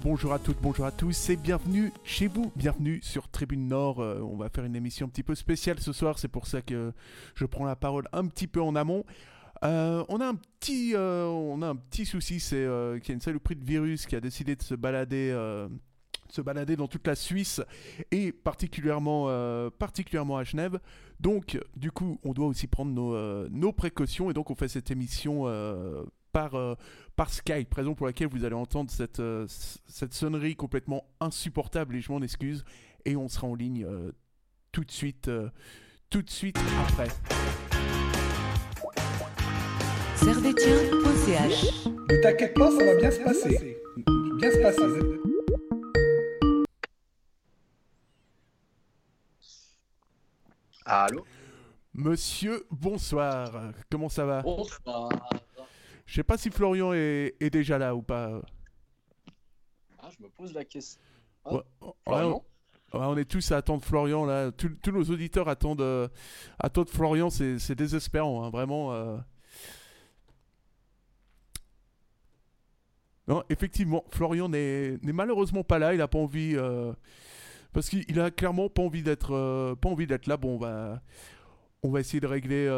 Bonjour à toutes, bonjour à tous et bienvenue chez vous, bienvenue sur Tribune Nord. Euh, on va faire une émission un petit peu spéciale ce soir, c'est pour ça que je prends la parole un petit peu en amont. Euh, on, a un petit, euh, on a un petit souci, c'est qu'il y a une saloperie de virus qui a décidé de se balader se balader dans toute la Suisse et particulièrement, particulièrement à Genève. Donc, du coup, on doit aussi prendre nos précautions et donc on fait cette émission par, par Skype, raison pour laquelle vous allez entendre cette, euh, cette sonnerie complètement insupportable et je m'en excuse. Et on sera en ligne euh, tout de suite, euh, tout de suite après. Servetien.ch Ne t'inquiète pas, ça va bien se passer. Bien se passer. Allô? Monsieur, bonsoir. Comment ça va? Bonsoir. Je sais pas si Florian est, déjà là ou pas. Ah, je me pose la question. Ah, Florian on, est tous à attendre Florian là. Tous, nos auditeurs attendent, euh, attendent Florian. C'est désespérant, hein, vraiment. Euh. Non, effectivement, Florian n'est malheureusement pas là. Il a pas envie. Euh, parce qu'il a clairement pas envie d'être pas envie d'être là. Bon, on va, on va essayer de régler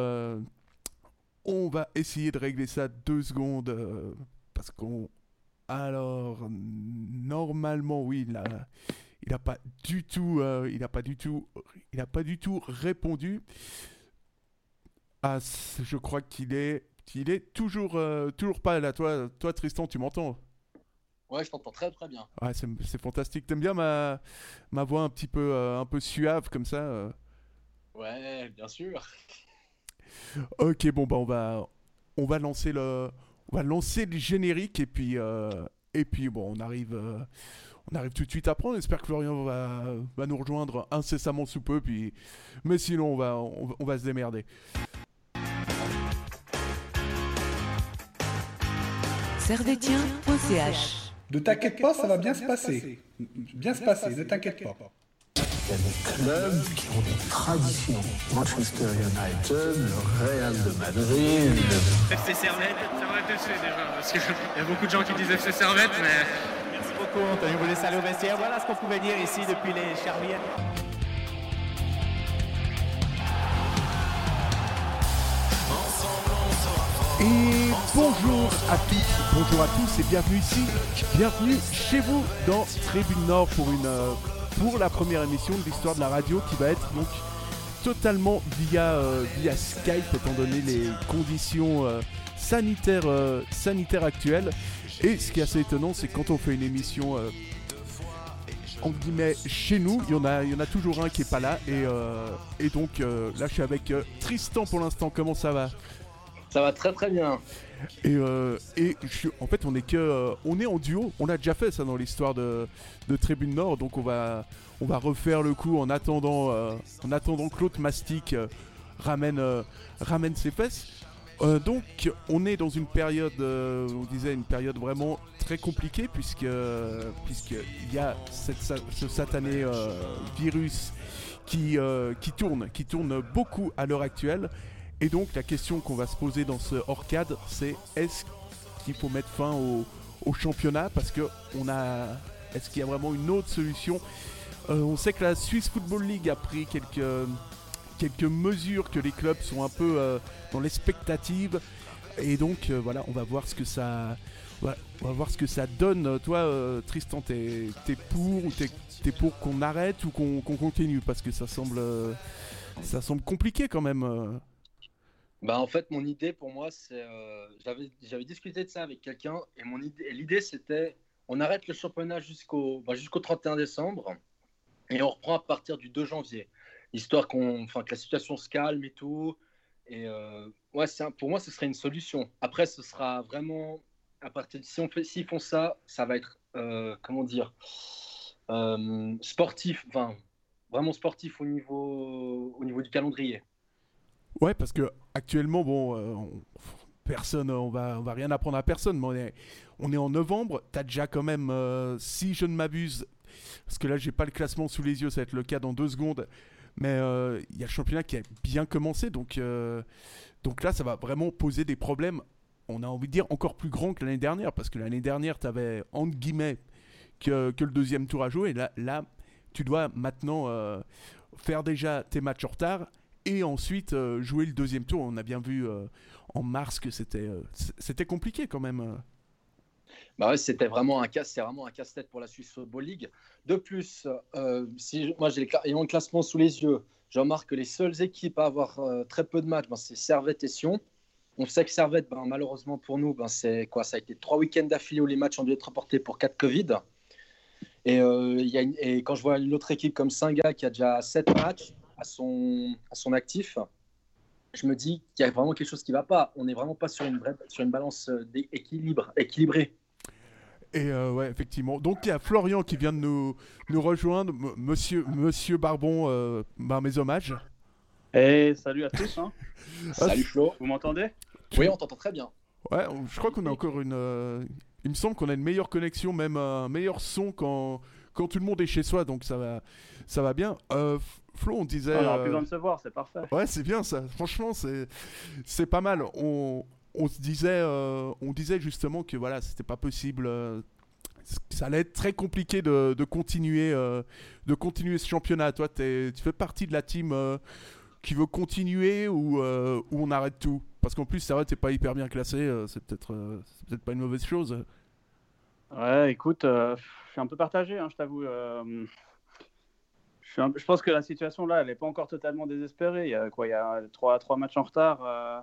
on va essayer de régler ça deux secondes. Euh, parce qu'on. Alors, normalement, oui, il a, il a pas du tout, euh, il a pas du tout, il a pas du tout répondu. Ah, je crois qu'il est, il est toujours, euh, toujours pas là. Toi, toi, Tristan, tu m'entends? Ouais, je t'entends très très bien. Ouais, c'est fantastique. T'aimes bien ma, ma voix un petit peu, un peu suave comme ça Ouais, bien sûr. Ok, bon bah on va on va lancer le on va lancer le générique et puis euh, et puis bon on arrive euh, on arrive tout de suite après. On espère que Florian va, va nous rejoindre incessamment sous peu puis mais sinon on va on, va se démerder. Servetien.ch Ne t'inquiète pas, ça va bien se passer. Bien se passer, ne t'inquiète pas. Il y a des clubs qui ont des traditions. Manchester United, le Real de Madrid. FC Servette, Servette FC déjà, parce qu'il y a beaucoup de gens qui disent FC Servette, mais. Merci beaucoup, Anthony. Vous laisse aller au vestiaire. Voilà ce qu'on pouvait dire ici depuis les Charmières. Et bonjour à tous, bonjour à tous et bienvenue ici, bienvenue chez vous dans Tribune Nord pour une euh, pour la première émission de l'histoire de la radio qui va être donc totalement via, euh, via Skype étant donné les conditions euh, sanitaires, euh, sanitaires actuelles. Et ce qui est assez étonnant, c'est que quand on fait une émission en guillemets chez nous, il y en a, y en a toujours un qui est pas là. Et, et donc là, je suis avec Tristan pour l'instant. Comment ça va? Ça va très très bien. Et, euh, en fait, on est que, euh, est en duo. On a déjà fait ça dans l'histoire de, de, Tribune Nord, donc on va, on va refaire le coup en attendant, euh, en attendant que l'autre mastic ramène, ramène ses fesses. donc, on est dans une période, on disait une période vraiment très compliquée puisque, puisqu'il y a cette, ce satané virus qui, qui tourne, qui tourne beaucoup à l'heure actuelle. Et donc la question qu'on va se poser dans ce hors-cadre, c'est est-ce qu'il faut mettre fin au, championnat? Parce que on a. Est-ce qu'il y a vraiment une autre solution? Euh, On sait que la Swiss Football League a pris quelques, quelques mesures, que les clubs sont un peu euh, dans l'expectative. Et donc euh, voilà, on va voir ce que ça. va voir ce que ça donne. Toi, Tristan, t'es es pour ou t'es pour qu'on arrête ou qu'on continue? Parce que ça semble, ça semble compliqué quand même. Bah, en fait, mon idée pour moi, c'est. Euh, j'avais discuté de ça avec quelqu'un et l'idée c'était on arrête le championnat jusqu'au bah, jusqu'au 31 décembre et on reprend à partir du 2 janvier, histoire qu'on, que la situation se calme et tout. Et euh, ouais, un, pour moi, ce serait une solution. Après, ce sera vraiment à partir de si on fait, s'ils font ça, ça va être euh, comment dire sportif, enfin vraiment sportif au niveau au niveau du calendrier. Ouais, parce que actuellement, bon, euh, personne, on va, on va rien apprendre à personne, mais on est, on en novembre. T'as déjà quand même, euh, si je ne m'abuse, parce que là, j'ai pas le classement sous les yeux, ça va être le cas dans deux secondes. Mais euh, il y a le championnat qui a bien commencé, donc, donc là, ça va vraiment poser des problèmes on a envie de dire encore plus grand que l'année dernière, parce que l'année dernière, tu avais entre guillemets que, le deuxième tour à jouer. Là, là tu dois maintenant faire déjà tes matchs en retard et ensuite euh, jouer le deuxième tour. On a bien vu euh, en mars que c'était euh, c'était compliqué quand même. Bah c'était vraiment un casse, c'est vraiment un casse-tête pour la Suisse Football League. De plus, si moi j'ai le classement sous les yeux, je remarque que les seules équipes à avoir très peu de matchs, ben, c'est Servette et Sion. On sait que Servette, ben, malheureusement pour nous, ben, c'est quoi Ça a été trois week-ends d'affilée où les matchs ont dû être reportés pour 4 Covid. Et, et quand je vois une autre équipe comme Singa qui a déjà 7 matchs à son, à son actif, je me dis qu'il y a vraiment quelque chose qui ne va pas. On n'est vraiment pas sur une, vraie, sur une balance euh, d'équilibre, équilibrée. Et euh, ouais, effectivement. Donc il y a Florian qui vient de nous, nous rejoindre. M- monsieur, monsieur Barbon, euh, bah, mes hommages. Et salut à tous, hein. Salut Flo. vous m'entendez? Oui, on t'entend très bien. Ouais, on- je crois qu'on a encore une. euh, il me semble qu'on a une meilleure connexion, même un meilleur son quand, quand tout le monde est chez soi, donc ça va, ça va bien. Euh, Flo, on disait. On aura euh, plus besoin de se voir, c'est parfait. Ouais, c'est bien ça. Franchement, c'est c'est pas mal. On, on se disait, euh, on disait justement que voilà, c'était pas possible. ça allait être très compliqué de, de continuer, euh, de continuer ce championnat. Toi, tu fais partie de la team euh, qui veut continuer ou, euh, ou on arrête tout? Parce qu'en plus, c'est vrai, t'es pas hyper bien classé. c'est peut-être, peut-être pas une mauvaise chose. Ouais, écoute, je suis un peu partagé, hein, je t'avoue. Je, pense que la situation là, elle n'est pas encore totalement désespérée. Il y a quoi trois, matchs en retard. euh,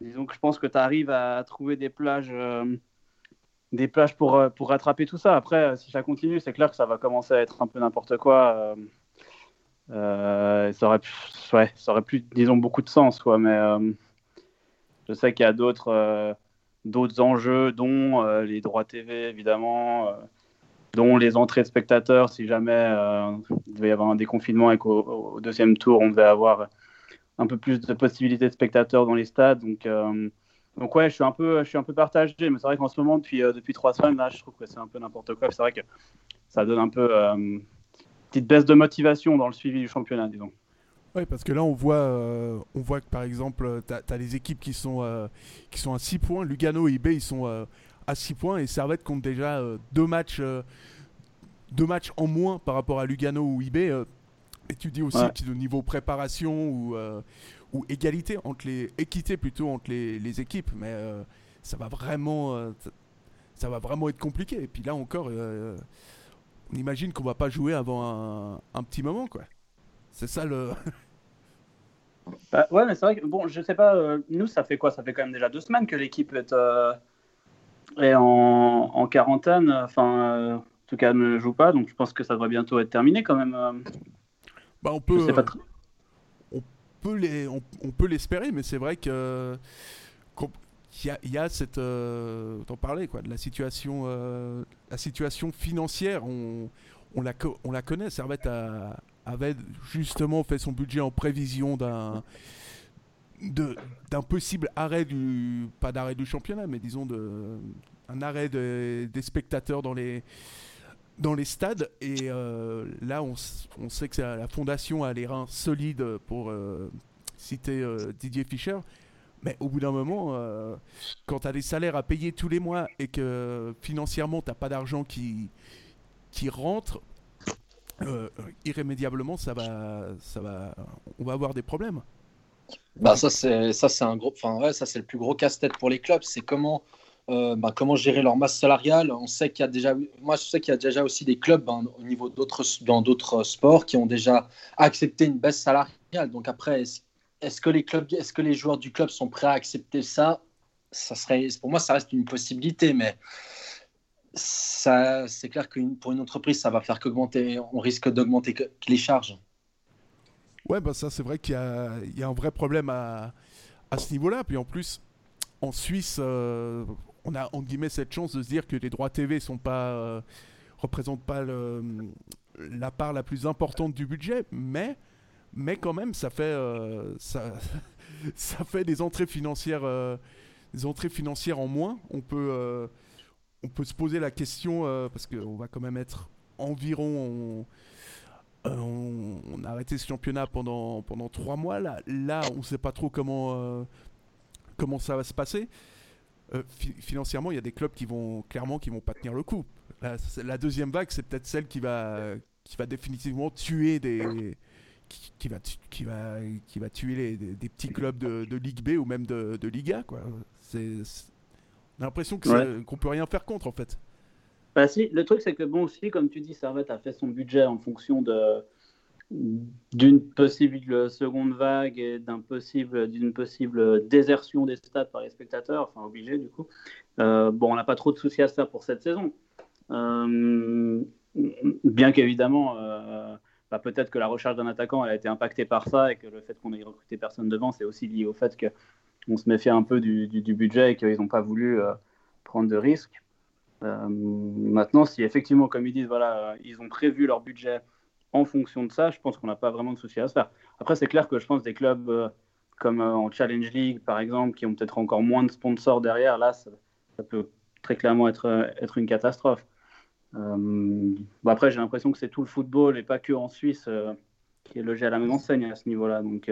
disons que je pense que tu arrives à trouver des plages, euh, euh, pour rattraper tout ça. Après, si ça continue, c'est clair que ça va commencer à être un peu n'importe quoi. ça, aurait, plus, disons, beaucoup de sens. Quoi, mais je sais qu'il y a d'autres. enjeux, dont les droits TV, évidemment, dont les entrées de spectateurs, si jamais euh, il devait y avoir un déconfinement et qu'au au deuxième tour, on devait avoir un peu plus de possibilités de spectateurs dans les stades. Donc, euh, donc ouais, je suis un peu, je suis un peu partagé, mais c'est vrai qu'en ce moment, depuis, euh, depuis trois semaines, là, je trouve que c'est un peu n'importe quoi. C'est vrai que ça donne un peu euh, une petite baisse de motivation dans le suivi du championnat, disons. Oui, parce que là, on voit, on voit que par exemple, tu as, les équipes qui sont, qui sont à 6 points. Lugano et IB, ils sont euh, à 6 points. Et Servette compte déjà euh, deux, matchs, euh, deux matchs en moins par rapport à Lugano ou IB. euh. et tu dis aussi Ouais. niveau préparation ou, ou égalité, entre les, équité plutôt entre les, les équipes. Mais ça, va vraiment, ça, ça va vraiment être compliqué. Et puis là encore, euh, on imagine qu'on va pas jouer avant un, un petit moment. quoi. C'est ça le. Bah, ouais, mais c'est vrai que, bon, je sais pas, euh, nous, ça fait quoi? Ça fait quand même déjà deux semaines que l'équipe est, euh, est en, en quarantaine, enfin, euh, en tout cas, ne joue pas, donc je pense que ça devrait bientôt être terminé quand même. euh. Bah, on peut, pas euh, peut les, on, on peut l'espérer, mais c'est vrai que y a, il y a cette, euh, t'en parlais quoi, de la situation, euh, la situation financière. On, on la, co- on la connaît. Servette a- avait justement fait son budget en prévision d'un d'un possible arrêt du pas d'arrêt du championnat, mais disons de un arrêt de- des spectateurs dans les dans les stades. Et euh, là on, on sait que la fondation a les reins solides pour euh, citer euh, Didier Fischer. Mais au bout d'un moment quand tu as des salaires à payer tous les mois et que financièrement tu pas d'argent qui qui rentre irrémédiablement ça va ça va on va avoir des problèmes Bah, ça, c'est ça, c'est un gros. Enfin, ouais, ça, c'est le plus gros casse-tête pour les clubs. C'est comment, euh, bah, comment gérer leur masse salariale. On sait qu'il y a déjà. Moi, je sais qu'il y a déjà aussi des clubs hein, au niveau d'autres dans d'autres sports qui ont déjà accepté une baisse salariale. Donc après, est-ce que les clubs, est-ce que les joueurs du club sont prêts à accepter ça? Ça serait, pour moi, ça reste une possibilité, mais ça, c'est clair que pour une entreprise, ça va faire qu'augmenter. On risque d'augmenter les charges. Ouais, bah ça c'est vrai qu'il y a, un vrai problème à, à ce niveau-là. Puis en plus, en Suisse, euh, on a entre guillemets cette chance de se dire que les droits TV sont pas, euh, représentent pas la part la plus importante du budget, mais, mais quand même, ça fait, euh, ça, fait des entrées financières, des entrées financières en moins. On peut, on peut se poser la question parce qu'on va quand même être environ. on- euh, on, on a arrêté ce championnat pendant, pendant trois mois. Là, là on ne sait pas trop comment, euh, comment ça va se passer. Euh, fi- financièrement, il y a des clubs qui vont clairement qui vont pas tenir le coup. La, deuxième vague, c'est peut-être celle qui va qui va définitivement tuer des qui, qui va qui va qui va tuer les, des, des petits clubs de, de Ligue B ou même de, de Liga quoi. C'est c'est- on a l'impression Ouais. qu'on peut rien faire contre en fait. Bah si, le truc c'est que bon aussi, comme tu dis, Servette a fait son budget en fonction de d'une possible seconde vague et d'un possible d'une possible désertion des stades par les spectateurs, enfin obligé du coup. Euh, bon, on n'a pas trop de soucis à se faire pour cette saison. Euh, bien qu'évidemment, euh, bah, peut-être que la recherche d'un attaquant a été impactée par ça et que le fait qu'on ait recruté personne devant, c'est aussi lié au fait que on se méfie un peu du, du- budget et qu'ils n'ont pas voulu prendre de risques. Euh, maintenant, si effectivement, comme ils disent, voilà, euh, ils ont prévu leur budget en fonction de ça, je pense qu'on n'a pas vraiment de souci à se faire. Après, c'est clair que je pense des clubs euh, comme en Challenge League, par exemple, qui ont peut-être encore moins de sponsors derrière, là, ça, peut très clairement être, être une catastrophe. Bon, après, j'ai l'impression que c'est tout le football et pas que en Suisse qui est logé à la même enseigne à ce niveau-là. Donc,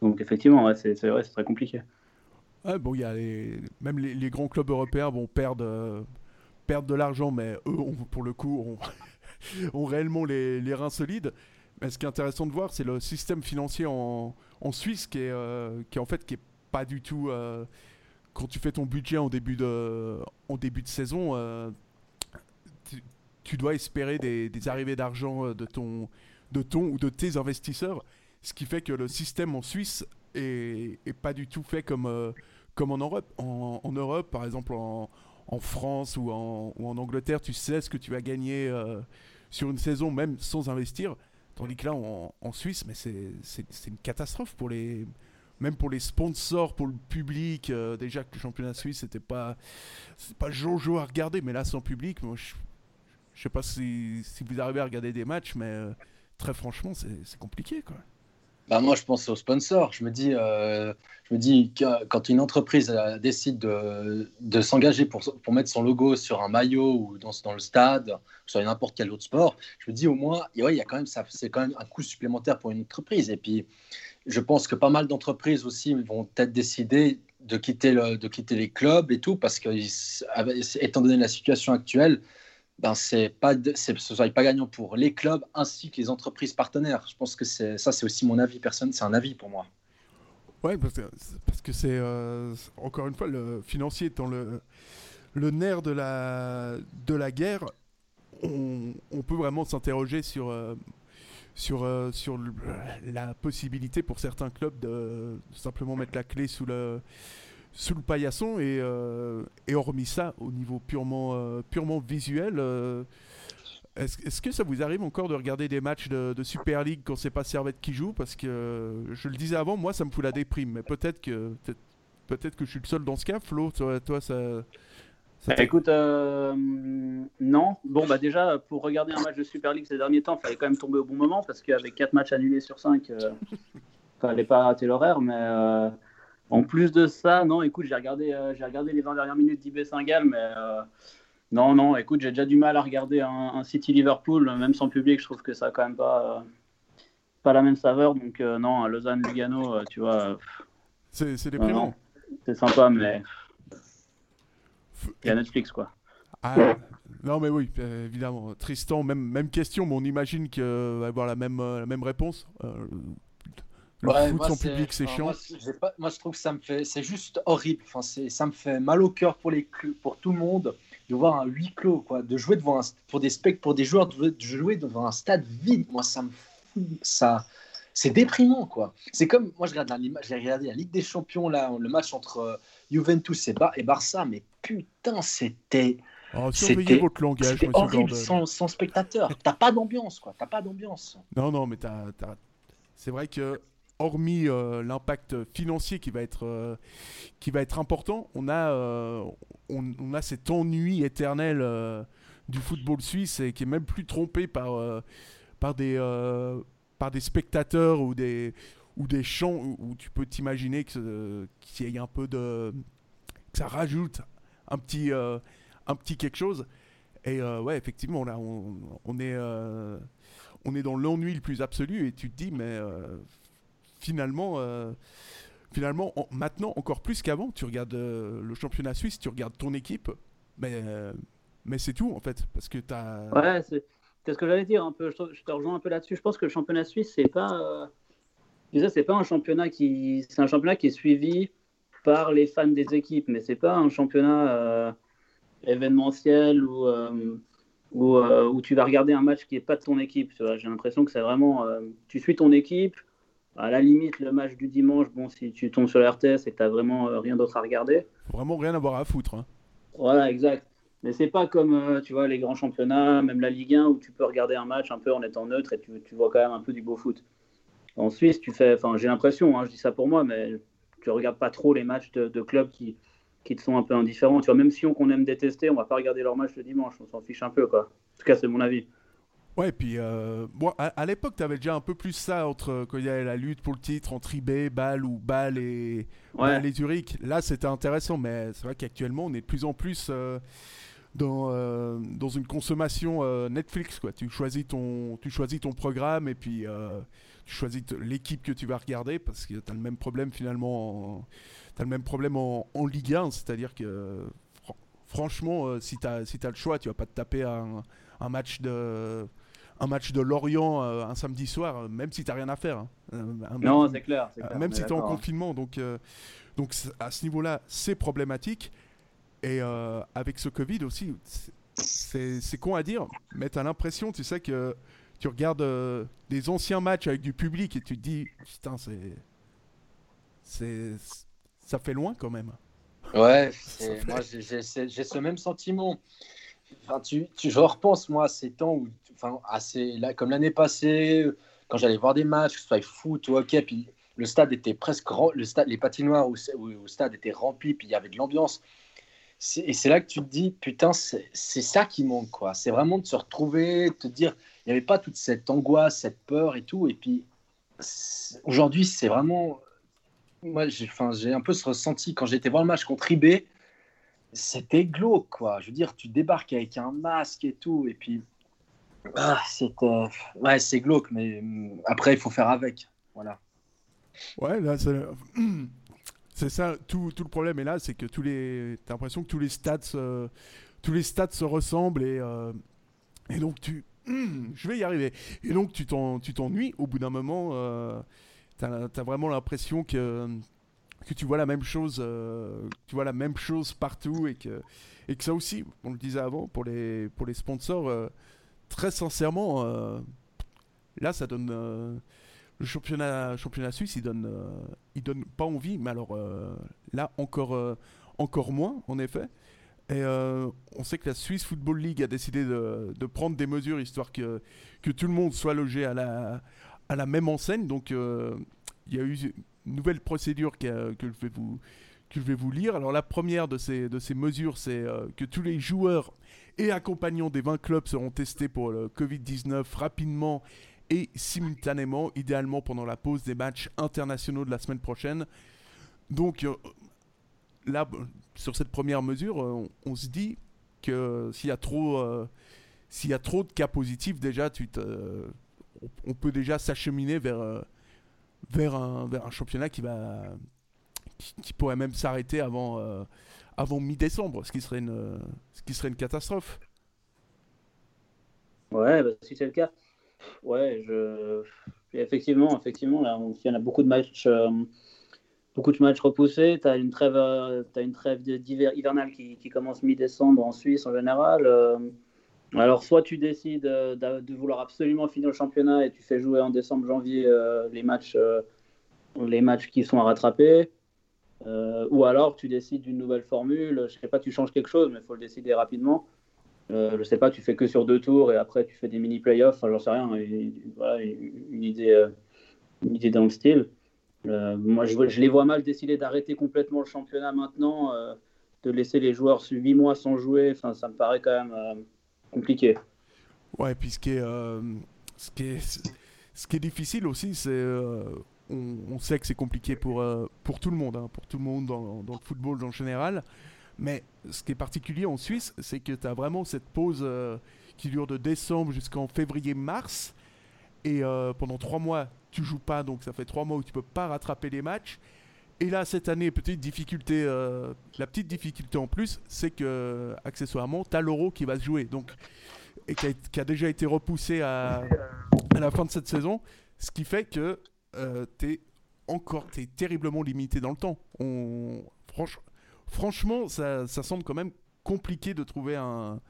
donc effectivement, c'est vrai, c'est très compliqué. Bon, y a même les, grands clubs européens vont perdre, euh, perdre de l'argent, mais eux, pour le coup, ont, réellement les, reins solides. Mais ce qui est intéressant de voir, c'est le système financier en, Suisse qui est, euh, qui en fait qui est pas du tout. euh, quand tu fais ton budget en début de, en début de saison, tu, tu dois espérer des, des arrivées d'argent de ton, de ton ou de tes investisseurs. Ce qui fait que le système en Suisse est pas du tout fait comme, euh, comme en Europe. En, Europe, par exemple en, France ou en, Angleterre, tu sais ce que tu vas gagner euh, sur une saison, même sans investir. Tandis que là, en, Suisse, mais c'est une catastrophe pour les, même pour les sponsors, pour le public. euh, déjà que le championnat suisse, c'était pas, pas jojo à regarder, mais là, sans public, moi, je, je sais pas si, si vous arrivez à regarder des matchs, mais très franchement, c'est c'est compliqué, quoi. Bah, moi, je pense aux sponsors. Je me dis, euh, je me dis quand une entreprise euh, décide de, de s'engager pour, pour mettre son logo sur un maillot ou dans, dans le stade, sur n'importe quel autre sport, je me dis au moins, y a quand même ça, c'est quand même un coût supplémentaire pour une entreprise. Et puis, je pense que pas mal d'entreprises aussi vont peut-être décider de quitter, le, de quitter les clubs et tout, parce que, étant donné la situation actuelle, ben c'est pas, de- ce serait pas gagnant pour les clubs ainsi que les entreprises partenaires. Je pense que ça, c'est aussi mon avis personnel, c'est un avis pour moi. Ouais, parce que c'est euh, encore une fois le financier étant le le nerf de la de la guerre, on, peut vraiment s'interroger sur euh, sur euh, sur la possibilité pour certains clubs de simplement mettre la clé sous le sous le paillasson et, euh, et hormis ça au niveau purement euh, purement visuel euh, est-ce est-ce que ça vous arrive encore de regarder des matchs de, de Super League quand c'est pas Servette qui joue? Parce que je le disais avant, moi ça me fout la déprime, mais peut-être que peut-être que je suis le seul dans ce cas. Flo, toi, toi ça. ça Bah, écoute, non. Bon, bah déjà, pour regarder un match de Super League ces derniers temps, il fallait quand même tomber au bon moment parce qu'avec 4 matchs annulés sur 5, euh, fallait pas rater l'horaire. Mais en plus de ça, non, écoute, j'ai regardé, euh, j'ai regardé les 20 dernières minutes d'IB Saint-Gall, mais euh, non, non, écoute, j'ai déjà du mal à regarder un, un City Liverpool, même sans public, je trouve que ça a quand même pas, euh, pas la même saveur. Donc, non, un Lausanne-Lugano, euh, tu vois, c'est déprimant. c'est sympa, mais il y a Netflix, quoi. Ah, non, mais oui, évidemment. Tristan, même, même question, mais on imagine qu'il va avoir la même, la même réponse. Le Ouais, foot moi, sans public, c'est enfin, chiant. Moi, pas- moi, je trouve que ça me fait, c'est juste horrible. Enfin, ça me fait mal au cœur pour les, pour tout le monde de voir un huis clos, quoi, de jouer devant un, pour des spect, pour des joueurs de jouer, de jouer devant un stade vide. Moi, ça me fout, ça, c'est déprimant, quoi. C'est comme, moi, je regarde la, j'ai regardé la Ligue des Champions là, le match entre euh, Juventus et, Bar- et Barça, mais putain, c'était, Oh, surveillez c'était- votre langage, monsieur horrible sans, sans spectateur. T'as pas d'ambiance, quoi. T'as pas d'ambiance. Non, non, mais t'as- c'est vrai que, hormis euh, l'impact financier qui va être, euh, qui va être important, on a, euh, on, a cet ennui éternel du football suisse et qui est même plus trompé par, par, des, par des spectateurs ou des, ou des chants où, tu peux t'imaginer que, qu'il y ait un peu de. que ça rajoute un petit, un petit quelque chose. Et euh, ouais, effectivement, là, on, on est. on est dans l'ennui le plus absolu et tu te dis mais finalement euh, finalement, en- maintenant, encore plus qu'avant, tu regardes euh, le championnat suisse, tu regardes ton équipe, mais, euh, mais c'est tout en fait. Parce que tu. Ouais, c'est ce que j'allais dire un peu. Je te, rejoins un peu là-dessus. Je pense que le championnat suisse, c'est pas. c'est pas un championnat qui. C'est un championnat qui est suivi par les fans des équipes, mais c'est pas un championnat événementiel où, où, tu vas regarder un match qui est pas de ton équipe. J'ai l'impression que c'est vraiment. tu suis ton équipe. À la limite, le match du dimanche, bon, si tu tombes sur RTS et que tu n'as vraiment euh, rien d'autre à regarder, vraiment rien avoir à foutre. hein. voilà, exact. Mais c'est pas comme, euh, tu vois, les grands championnats, même la Ligue 1, où tu peux regarder un match un peu en étant neutre et tu, tu vois quand même un peu du beau foot. En Suisse, tu fais, enfin, j'ai l'impression, hein, je dis ça pour moi, mais tu regardes pas trop les matchs de, de clubs qui, qui te sont un peu indifférents. Tu vois, même Sion qu'on aime détester, on va pas regarder leurs matchs le dimanche, on s'en fiche un peu, quoi. En tout cas, c'est mon avis. Ouais, puis euh, bon, à, à l'époque, tu avais déjà un peu plus ça entre quand il y avait la lutte pour le titre entre IB, Bâle ou Bâle et, Ouais, et Zurich. Là, c'était intéressant, mais c'est vrai qu'actuellement, on est de plus en plus euh, dans, euh, dans une consommation euh, Netflix. Quoi. Tu, choisis ton, tu choisis ton programme et puis euh, tu choisis l'équipe que tu vas regarder parce que tu as le même problème finalement en, t'as le même problème en, en Ligue 1, c'est-à-dire que fran- franchement, euh, si tu as, si t'as le choix, tu vas pas te taper un, un match de un match de Lorient euh, un samedi soir, euh, même si t'as rien à faire. hein. Euh, un- non, c'est clair. même si tu es en hein. confinement. Donc, donc à ce niveau-là, c'est problématique. Et avec ce Covid aussi, c'est- con à dire, mais tu as l'impression, tu sais, que tu regardes des anciens matchs avec du public et tu te dis, putain, c'est. c'est Ça fait loin quand même. Ouais, moi j'ai ce j'ai ce même sentiment. Enfin, tu, tu, je repense moi à ces temps où, enfin, comme l'année passée, quand j'allais voir des matchs, que ce soit foot ou hockey, puis le stade était presque stade, les patinoires au, au, stade étaient remplis, puis il y avait de l'ambiance. Et c'est là que tu te dis, putain, c'est ça qui manque, quoi. C'est vraiment de se retrouver, de te dire, il n'y avait pas toute cette angoisse, cette peur et tout. Et puis, aujourd'hui, c'est vraiment. Moi, j'ai un peu ce ressenti quand j'étais voir le match contre IB. C'était glauque, quoi. Je veux dire, tu débarques avec un masque et tout. Et puis, ah, c'était. Ouais, c'est glauque, mais hum, après, il faut faire avec. Voilà. Ouais, là, c'est. C'est ça, tout, tout le problème est là, c'est que tous les. T'as l'impression que tous les stats se, tous les se ressemblent et. euh, Et donc tu. Je vais y arriver. Et donc tu t'en- tu t'ennuies au bout d'un moment. euh, T'as as vraiment l'impression que. Que tu vois la même chose, euh, tu vois la même chose partout et que, et que ça aussi, on le disait avant, pour les, pour les sponsors, euh, très sincèrement, euh, là ça donne, euh, le championnat, suisse, il donne, euh, il donne pas envie, mais alors là encore, encore moins, en effet. Et on sait que la Swiss Football League a décidé de, prendre des mesures histoire que, que tout le monde soit logé à la, à la même enseigne. Donc il y a eu une nouvelle procédure que, je vais vous, que je vais vous lire. Alors la première de ces, de ces mesures, c'est que tous les joueurs et accompagnants des 20 clubs seront testés pour le Covid-19 rapidement et simultanément, idéalement pendant la pause des matchs internationaux de la semaine prochaine. Donc euh, là, sur cette première mesure, euh, on, se dit que s'il y a trop, euh, y a trop de cas positifs, déjà, on, peut déjà s'acheminer vers, un, championnat qui pourrait même s'arrêter avant, avant mi-décembre, ce qui serait une, ce qui serait une catastrophe. Ouais, bah, si c'est le cas. Ouais, je... effectivement, effectivement, il y en a beaucoup de matchs, euh, beaucoup de matchs repoussés. Tu as une trêve, euh, une trêve hivernale qui, commence mi-décembre en Suisse en général. euh. alors, soit tu décides euh, d'a- de vouloir absolument finir le championnat et tu fais jouer en décembre, janvier les matchs, les matchs qui sont à rattraper. Euh, ou alors tu décides d'une nouvelle formule. Je sais pas, tu changes quelque chose, mais il faut le décider rapidement. Euh, je sais pas, tu fais que sur deux tours et après tu fais des mini playoffs, enfin, j'en sais rien. Voilà, une idée, euh, une idée dans le style. Moi, je, les vois mal décider d'arrêter complètement le championnat maintenant, de laisser les joueurs sur 8 mois sans jouer. Enfin, ça me paraît quand même compliqué. Ouais, puis ce qui ce qui est difficile aussi, c'est. On, sait que c'est compliqué pour, euh, pour tout le monde, hein, pour tout le monde dans, le football en général. Mais ce qui est particulier en Suisse, c'est que tu as vraiment cette pause euh, qui dure de décembre jusqu'en février-mars. Et euh, pendant trois mois, tu joues pas, donc ça fait trois mois où tu peux pas rattraper les matchs. Et là, cette année, petite difficulté, la petite difficulté en plus, c'est que, accessoirement, t'as l'Euro qui va se jouer. Donc, et qui a, déjà été repoussé à la fin de cette saison. Ce qui fait que euh, t'es encore t'es terriblement limité dans le temps. Franchement, ça, ça semble quand même compliqué de trouver, un,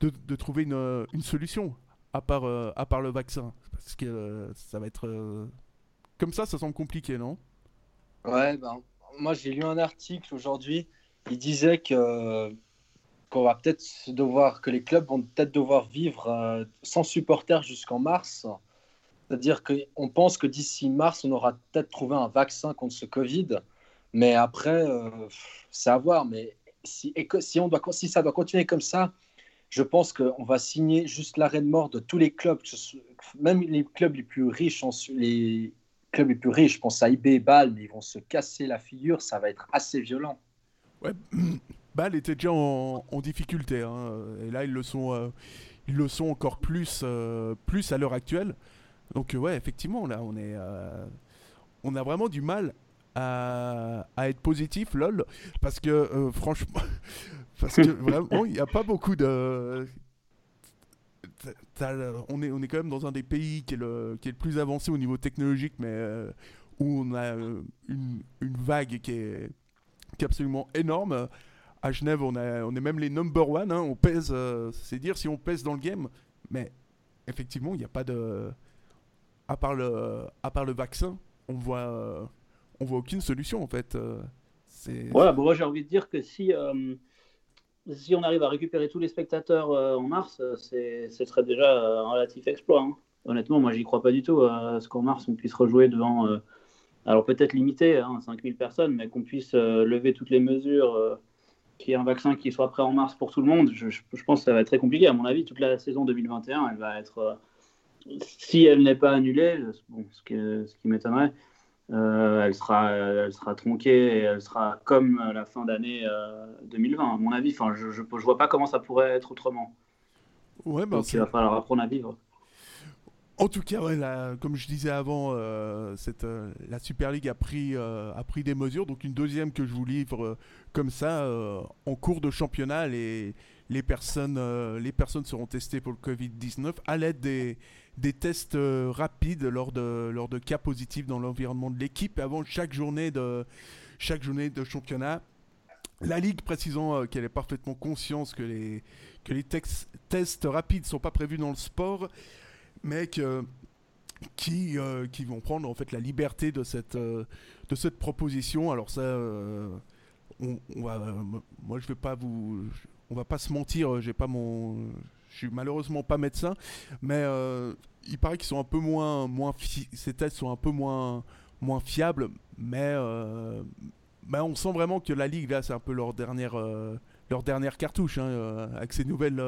de, de trouver une, une solution, à part, euh, à part le vaccin. Parce que euh, ça va être... euh, comme ça, ça semble compliqué, non? Ouais, ben, moi j'ai lu un article aujourd'hui. Il disait que qu'on va peut-être devoir, que les clubs vont peut-être devoir vivre sans supporters jusqu'en mars. C'est-à-dire qu'on pense que d'ici mars, on aura peut-être trouvé un vaccin contre ce Covid. Mais après, euh, c'est à voir. Mais si, on doit, si ça doit continuer comme ça, je pense qu'on va signer juste l'arrêt de mort de tous les clubs, même les clubs les plus riches, les clubs les plus riches, je pense à IB et Bâle, mais ils vont se casser la figure, ça va être assez violent. Ouais, Bâle était déjà en, en difficulté, hein, et là ils le sont, euh, ils le sont encore plus, euh, plus à l'heure actuelle. Donc euh, ouais, effectivement, là on est, euh, on a vraiment du mal à, à être positif, lol, parce que euh, franchement, parce que vraiment il n'y a pas beaucoup de, on est, on est quand même dans un des pays qui est le, qui est le plus avancé au niveau technologique, mais où on a une, vague qui est, qui est absolument énorme. À Genève, on, a, on est même les number one. hein, on pèse, c'est dire si on pèse dans le game. Mais effectivement, il n'y a pas de. À part le, vaccin, on voit, euh, voit aucune solution en fait. euh. Voilà, bon, moi j'ai envie de dire que si, euh, si on arrive à récupérer tous les spectateurs euh, en mars, euh, ce serait déjà euh, un relatif exploit. hein. Honnêtement, moi j'y crois pas du tout euh, à ce qu'en mars on puisse rejouer devant, euh, alors peut-être limité, hein, 5000 personnes, mais qu'on puisse euh, lever toutes les mesures, euh, qu'il y ait un vaccin qui soit prêt en mars pour tout le monde. Je, pense que ça va être très compliqué. À mon avis, toute la saison 2021, elle va être, euh, si elle n'est pas annulée, bon, ce, que- ce qui m'étonnerait, euh, elle, sera, elle sera tronquée et elle sera comme la fin d'année euh, 2020, à mon avis. Enfin, je, je vois pas comment ça pourrait être autrement. Ouais, bah, Donc il va falloir apprendre à vivre. En tout cas, ouais, la- comme je disais avant, euh, cette, euh, la Super League a pris, euh, a pris des mesures. Donc une deuxième que je vous livre euh, comme ça, euh, en cours de championnat, les, les, personnes, euh, les personnes seront testées pour le Covid-19 à l'aide des, tests euh, rapides lors de, lors de cas positifs dans l'environnement de l'équipe avant chaque journée de, chaque journée de championnat. La Ligue précisant euh, qu'elle est parfaitement consciente que les, que les tex- tests rapides ne sont pas prévus dans le sport mais qui, qui vont prendre en fait la liberté de cette, de cette proposition. Alors ça, moi je vais pas vous, on va pas se mentir, euh, j'ai pas mon, je suis malheureusement pas médecin, mais euh, il paraît qu'ils sont un peu moins, moins, ces tests sont un peu moins, moins fiables, mais, euh, mais on sent vraiment que la ligue là, c'est un peu leur dernière, leur dernière cartouche hein, avec ces nouvelles,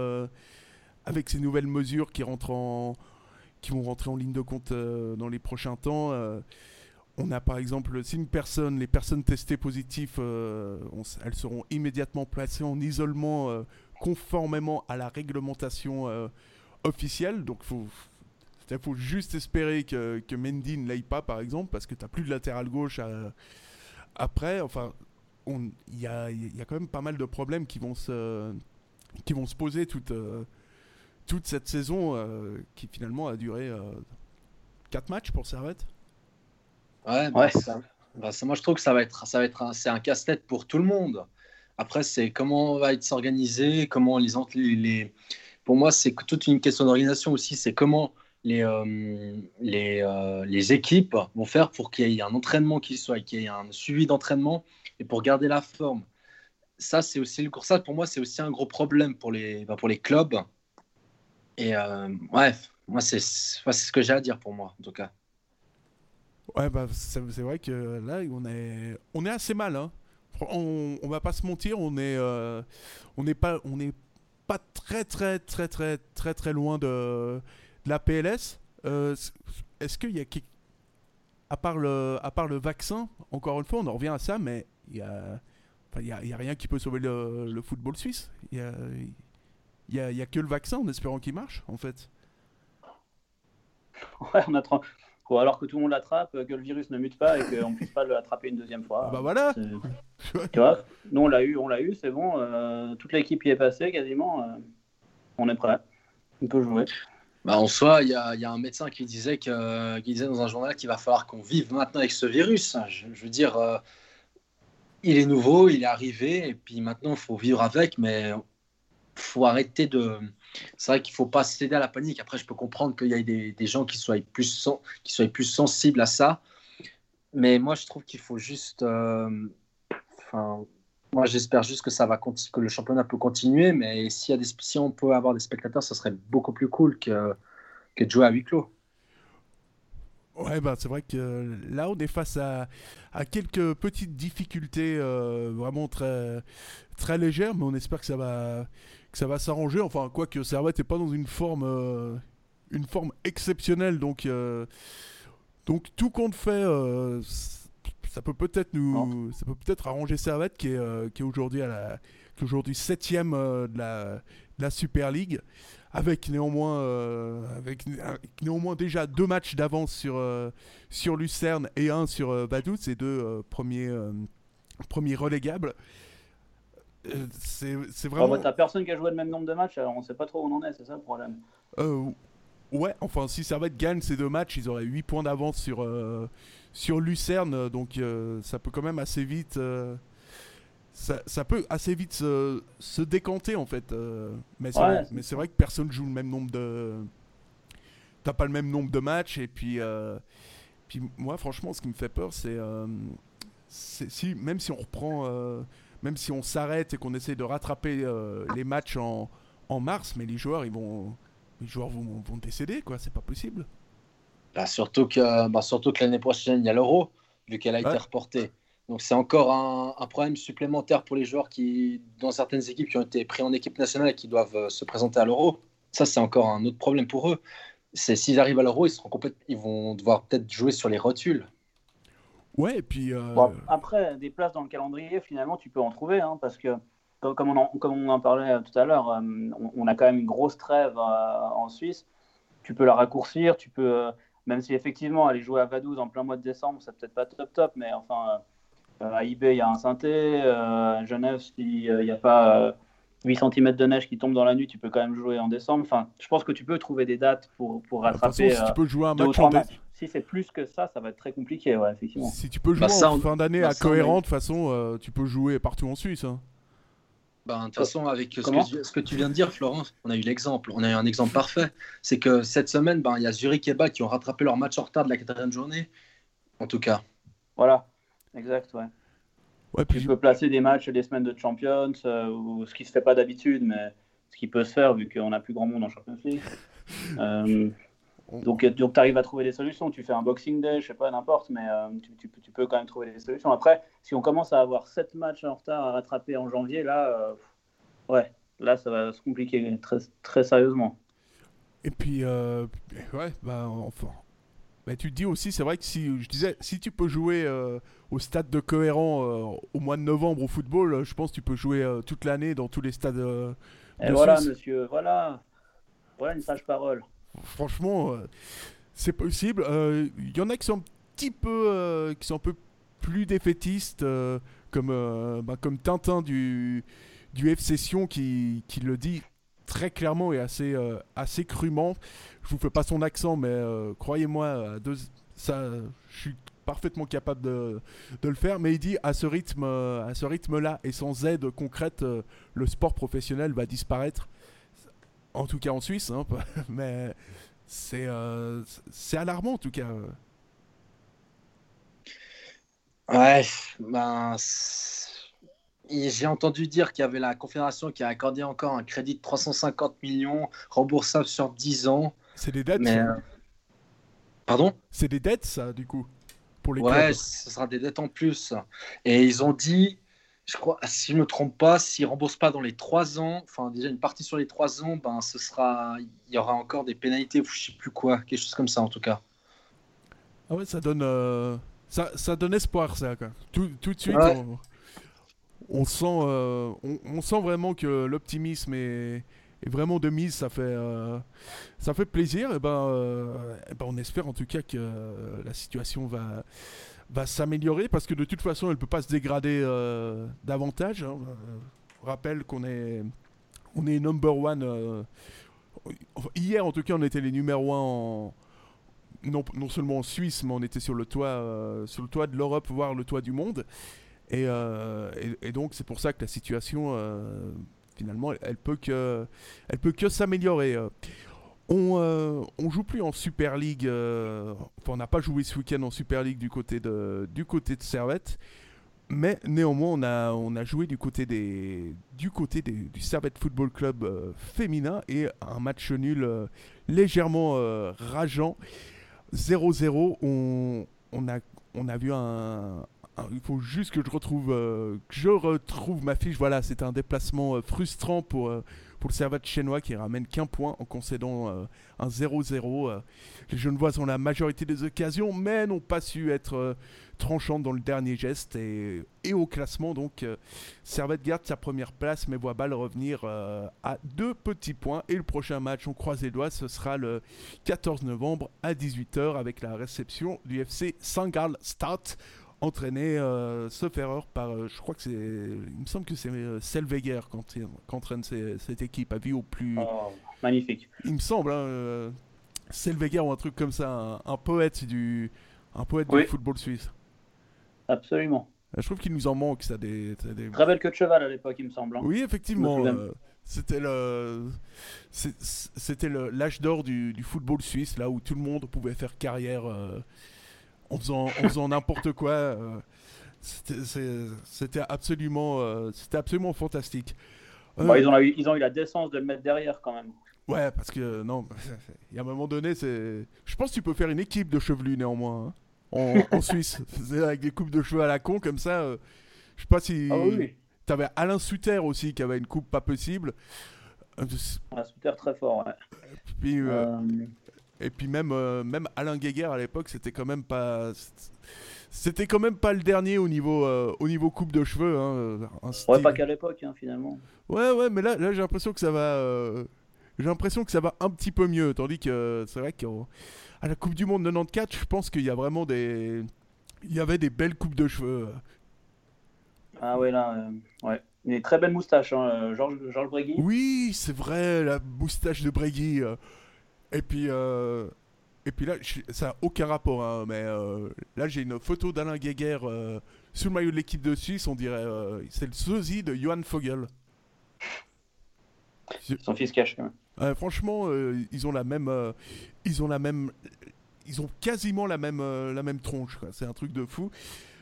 avec ces nouvelles mesures qui rentrent en qui vont rentrer en ligne de compte dans les prochains temps. On a par exemple, si une personne, les personnes testées positives, euh, elles seront immédiatement placées en isolement euh, conformément à la réglementation euh, officielle. Donc il faut juste espérer que, que Mendy ne l'aille pas, par exemple, parce que tu n'as plus de latéral gauche à- après. Enfin, il y a, quand même pas mal de problèmes qui vont se, qui vont se poser toute, toute cette saison qui finalement a duré 4 matchs pour Servette. Ouais, bah, Ouais. ça- bah, ça- moi je trouve que ça va être, ça va être un, c'est un casse-tête pour tout le monde. Après, c'est comment on va être s'organiser, comment les, Pour moi, c'est toute une question d'organisation aussi. C'est comment les, euh, les, euh, les équipes vont faire pour qu'il y ait un entraînement qui soit, qu'il y ait un suivi d'entraînement et pour garder la forme. Ça, c'est aussi le ça pour moi, c'est aussi un gros problème pour les, bah, pour les clubs. Et euh, bref, moi, c'est ce que j'ai à dire pour moi, en tout cas. Ouais, bah, c'est vrai que là, on est, on est assez mal. Hein. On, on va pas se mentir, on est, euh, on n'est pas, on n'est pas très, très, très, très, très, très loin de, de la PLS. Euh, Est-ce qu'il y a à part le, à part le vaccin, encore une fois, on en revient à ça, mais il y a, il y y a rien qui peut sauver le, le football suisse. Il y a, y y a que le vaccin, en espérant qu'il marche, en fait. Ouais, on, a Quoi, alors que tout le monde l'attrape, que le virus ne mute pas et qu'on ne puisse pas l'attraper une deuxième fois. Ah bah voilà. Tu vois, nous on l'a eu, on l'a eu, c'est bon. euh, toute l'équipe y est passée quasiment. euh, on est prêt. On peut jouer. Bah, en soi, il y a, il y a un médecin qui disait, que, qui disait dans un journal qu'il va falloir qu'on vive maintenant avec ce virus. Je, je veux dire, euh, il est nouveau, il est arrivé, et puis maintenant, il faut vivre avec, mais faut arrêter de. C'est vrai qu'il faut pas céder à la panique. Après, je peux comprendre qu'il y ait des, gens qui soient, plus sensibles à ça, mais moi, je trouve qu'il faut juste. euh, moi, j'espère juste que le championnat peut continuer, mais si on peut avoir des spectateurs, ça serait beaucoup plus cool que, que de jouer à huis clos. Ouais, bah, c'est vrai que là, on est face à, à quelques petites difficultés euh, vraiment très, très légères, mais on espère que ça va, que ça va s'arranger. Enfin, quoique Servette n'est pas dans une forme, euh, une forme exceptionnelle, donc, euh, donc tout compte fait, euh, ça peut peut-être nous, ça peut peut-être arranger Servette qui est, euh, qui est aujourd'hui à la, qui est aujourd'hui septième euh, de la, de la Super League avec néanmoins, euh, avec, né- avec néanmoins déjà deux matchs d'avance sur, euh, sur Lucerne et un sur euh, Vaduz, ces deux premiers, premiers relégables. C'est Ah, vraiment. bah, T'as personne qui a joué le même nombre de matchs, alors on sait pas trop où on en est, c'est ça le problème. Ouais, enfin, si Servette gagne ces deux matchs, ils auraient 8 points d'avance sur, sur Lucerne, donc ça peut quand même assez vite. Ça, ça peut assez vite se, se décanter en fait. euh, mais c'est Ouais, vrai, que personne joue le même nombre de. T'as pas le même nombre de matchs et puis. euh, puis moi, franchement, ce qui me fait peur, c'est. euh, si, même si on reprend. euh, même si on s'arrête et qu'on essaie de rattraper euh, les matchs en, en mars, mais les joueurs, ils vont. Les joueurs vont, vont décéder, quoi. C'est pas possible. Bah, surtout que, bah, surtout que l'année prochaine, il y a l'euro, vu qu'elle a été reportée. Donc c'est encore un, un problème supplémentaire pour les joueurs qui, dans certaines équipes qui ont été pris en équipe nationale et qui doivent euh, se présenter à l'euro. Ça, c'est encore un autre problème pour eux. C'est s'ils arrivent à l'euro, ils seront ils vont devoir peut-être jouer sur les rotules. Ouais, et puis. euh, Bon, après, des places dans le calendrier, finalement, tu peux en trouver, hein, parce que, comme on en, comme on en parlait euh, tout à l'heure, on, on a quand même une grosse trêve euh, en Suisse. Tu peux la raccourcir, tu peux, euh, même si effectivement, aller jouer à Vaduz en plein mois de décembre, c'est peut-être pas top top, mais enfin, euh, à IB, il y a un synthé, euh, à Genève, s'il n'y a pas euh, 8 cm de neige qui tombe dans la nuit, tu peux quand même jouer en décembre. Enfin, je pense que tu peux trouver des dates pour, pour de toute façon, rattraper si tu euh, peux jouer un deux ou match en. Si c'est plus que ça, ça va être très compliqué, ouais, effectivement. Si tu peux jouer Bah, ça, en on- fin d'année bah, à cohérent, de toute façon, euh, tu peux jouer partout en Suisse. hein. Ben, de toute façon, avec ce Comment que, tu- ce que tu viens de dire, Florence, on a eu l'exemple. On a eu un exemple parfait. C'est que cette semaine, ben, il y a Zurich et Bâle qui ont rattrapé leur match en retard de la quatrième journée. En tout cas. Voilà, exact, ouais. Ouais, puis Tu peux placer des matchs des semaines de Champions, euh, ou ce qui se fait pas d'habitude, mais ce qui peut se faire vu qu'on n'a plus grand monde en Champions League. Euh, donc, donc tu arrives à trouver des solutions. Tu fais un Boxing Day, je sais pas, n'importe, mais euh, tu, tu peux- tu peux quand même trouver des solutions. Après, si on commence à avoir 7 matchs en retard à rattraper en janvier, là, ouais, là, ça va se compliquer très, très sérieusement. Et puis, ouais, bah, enfin. Bah, tu te dis aussi, c'est vrai que si, je disais, si tu peux jouer euh, au stade de cohérent euh, au mois de novembre au football, euh, je pense que tu peux jouer euh, toute l'année dans tous les stades. Et voilà, Suisse. monsieur, voilà. Voilà une sage parole. Franchement, c'est possible. Il y en a qui sont un petit peu, qui sont un peu plus défaitistes, comme, bah, comme Tintin du, du FC Sion qui, qui le dit très clairement et assez, euh, assez crûment. Je vous fais pas son accent, mais euh, croyez-moi, ça, je suis parfaitement capable de, de le faire. Mais il dit à ce rythme, euh, à ce rythme-là et sans aide concrète, le sport professionnel va disparaître. En tout cas en Suisse, hein, mais c'est c'est alarmant en tout cas. Ouais, ben, et j'ai entendu dire qu'il y avait la Confédération qui a accordé encore un crédit de 350 millions remboursable sur 10 ans. C'est des dettes. Mais, euh, Pardon? C'est des dettes ça du coup pour les Ouais, clubs. ce sera des dettes en plus. Et ils ont dit, je crois, si je ne me trompe pas, s'ils ne remboursent pas dans les 3 ans, enfin déjà une partie sur les 3 ans, ben, ce sera, il y aura encore des pénalités ou je ne sais plus quoi, quelque chose comme ça en tout cas. Ah ouais, ça donne euh, ça, ça donne espoir ça quoi. Tout, tout de suite Ouais. on, on sent euh, on, on sent vraiment que l'optimisme est, vraiment de mise, ça fait, euh, ça fait plaisir. Et ben, euh, eh ben, on espère en tout cas que la situation va, va s'améliorer parce que de toute façon, elle peut pas se dégrader davantage. hein. Euh, je rappelle qu'on est, on est number one. hier, en tout cas, on était les numéro un en, non, non seulement en Suisse, mais on était sur le toit, sur le toit de l'Europe, voire le toit du monde. Et, euh, et- donc, c'est pour ça que la situation, euh, finalement, elle, peut que, elle peut que s'améliorer. euh. On, euh, on joue plus en Super League. enfin, on n'a pas joué ce week-end en Super League du côté de, du côté de Servette. Mais néanmoins, on a, on a joué du côté, des, du, côté du Servette Football Club euh, féminin et un match nul légèrement rageant. 0-0. On, on, a, on a vu un, Il faut juste que je retrouve, euh, que je retrouve ma fiche. Voilà, c'était un déplacement euh, frustrant pour, euh, pour le Servette chinois qui ramène qu'un point en concédant un 0-0. euh. les Genevois ont la majorité des occasions, mais n'ont pas su être tranchantes dans le dernier geste. Et, et au classement, donc, Servette garde sa première place, mais voit Bâle revenir à deux petits points. Et le prochain match, on croise les doigts, ce sera le 14 novembre à 18h avec la réception du FC Saint-Gall Start entraîné, euh, erreur, par, euh, je crois que c'est, il me semble que c'est euh, Selveger quand qu'entraîne cette équipe, à vie au plus, Oh, magnifique. il me semble, hein, euh, Selveger ou un truc comme ça, un, un poète du, un poète Oui. du football suisse. Absolument. Euh, Je trouve qu'il nous en manque, ça, des, ça, des- Très belle queue de cheval à l'époque, il me semble. hein. Oui, effectivement. C'était le, l'âge d'or du, du football suisse, là où tout le monde pouvait faire carrière en faisant, n'importe quoi. euh, c'était, absolument, euh, c'était absolument fantastique. Euh, Bon, ils, ont eu, ils ont eu la décence de le mettre derrière quand même. Ouais, parce que non, il y a un moment donné, c'est. Je pense que tu peux faire une équipe de chevelus néanmoins hein, en, en Suisse, C'est avec des coupes de cheveux à la con comme ça. euh, je sais pas si. Ah oui. T'avais Alain Suter aussi qui avait une coupe pas possible. Un scooter très fort, ouais. Puis, Euh, et puis même, euh, même Alain Guéguer à l'époque, c'était quand même pas. C'était quand même pas le dernier au niveau, euh, au niveau coupe de cheveux. Hein, euh, ouais, pas qu'à l'époque, hein, finalement. Ouais, ouais, mais là, là j'ai l'impression que ça va. euh, J'ai l'impression que ça va un petit peu mieux. Tandis que c'est vrai qu'à la Coupe du Monde 94, je pense qu'il y a vraiment des. Il y avait des belles coupes de cheveux. Ah ouais, là, ouais. Une très belle moustache, hein, Georges Georges Bregui. Oui, c'est vrai, la moustache de Bregui. Et puis. euh, Et puis là, ça n'a aucun rapport, hein, mais euh, là j'ai une photo d'Alain Guéguer euh, sous le maillot de l'équipe de Suisse, on dirait, c'est le sosie de Johan Fogel. Son fils cache quand même. Franchement, ils ont la même, ils ont la même, ils ont quasiment la même, la même tronche. C'est un truc de fou.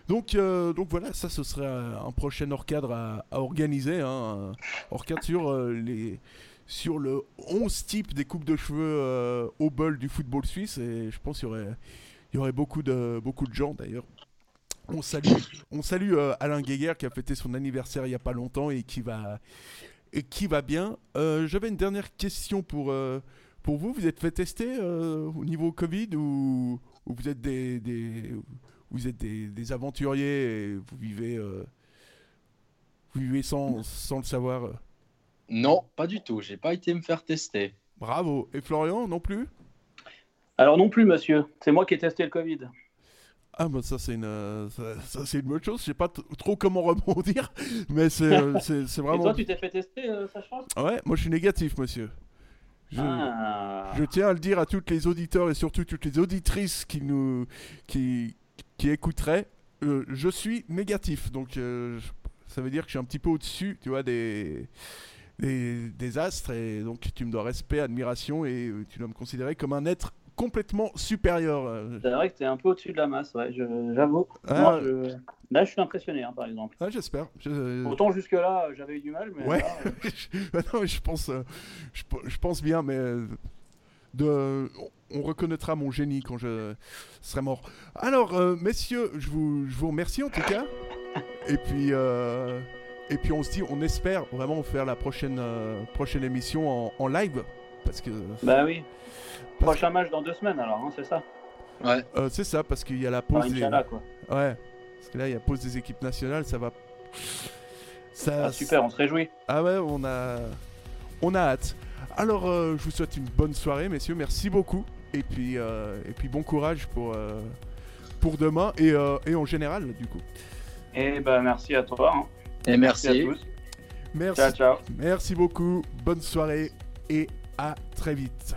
Donc, euh, donc voilà, ça ce serait un prochain hors cadre à, à organiser, hein, hors cadre sur euh, les, sur le 11 type des coupes de cheveux euh, au bol du football suisse. Et je pense qu'il y aurait, y aurait beaucoup de, beaucoup de gens d'ailleurs. On salue, on salue euh, Alain Guéguer qui a fêté son anniversaire il y a pas longtemps et qui va, et qui va bien. Euh, J'avais une dernière question pour, pour vous. Vous êtes fait tester au niveau Covid ou, ou vous êtes des, vous êtes des, aventuriers et vous vivez, vous vivez sans, sans le savoir. Non, pas du tout. J'ai pas été me faire tester. Bravo. Et Florian non plus? Alors non plus, monsieur. C'est moi qui ai testé le Covid. Ah bah ça c'est une, euh, ça, ça, c'est une bonne chose. Je sais pas trop comment rebondir, mais c'est euh, c'est- c'est Et vraiment. toi, tu t'es fait tester, euh, Sacha Ouais, moi je suis négatif, monsieur. Je... Ah. Je tiens à le dire à toutes les auditeurs et surtout toutes les auditrices qui nous qui, qui écouteraient. euh, je suis négatif, donc euh, je- ça veut dire que je suis un petit peu au-dessus, tu vois, des, des, des astres et donc tu me dois respect, admiration et euh, tu dois me considérer comme un être complètement supérieur. euh. C'est vrai que t'es un peu au-dessus de la masse, ouais, j'avoue. Ah. Je- Là, je suis impressionné, hein, par exemple. Ah, j'espère. Je- Autant jusque-là, j'avais eu du mal, mais Ouais. là, euh, Bah non, mais je pense, euh, je, pe- je pense bien, mais euh, de, on reconnaîtra mon génie quand je serai mort. Alors, euh, messieurs, je vous, je vous remercie en tout cas. Et puis, euh, et puis on se dit, on espère vraiment faire la prochaine, euh, prochaine émission en, en, live. Parce que. Bah oui. Prochain match dans deux semaines alors, hein, c'est ça Ouais. Euh, c'est ça, parce qu'il y a la pause. Enfin, des... quoi. Ouais. Parce que là, il y a pause des équipes nationales, ça va. Ça, ah, super, on se réjouit. Ah ouais, on a, on a hâte. Alors, euh, je vous souhaite une bonne soirée, messieurs. Merci beaucoup. Et puis, et puis bon courage pour, pour demain et, et, en général, du coup. Eh ben, merci à toi. Hein. Et merci. à tous. Merci beaucoup. Bonne soirée et à très vite.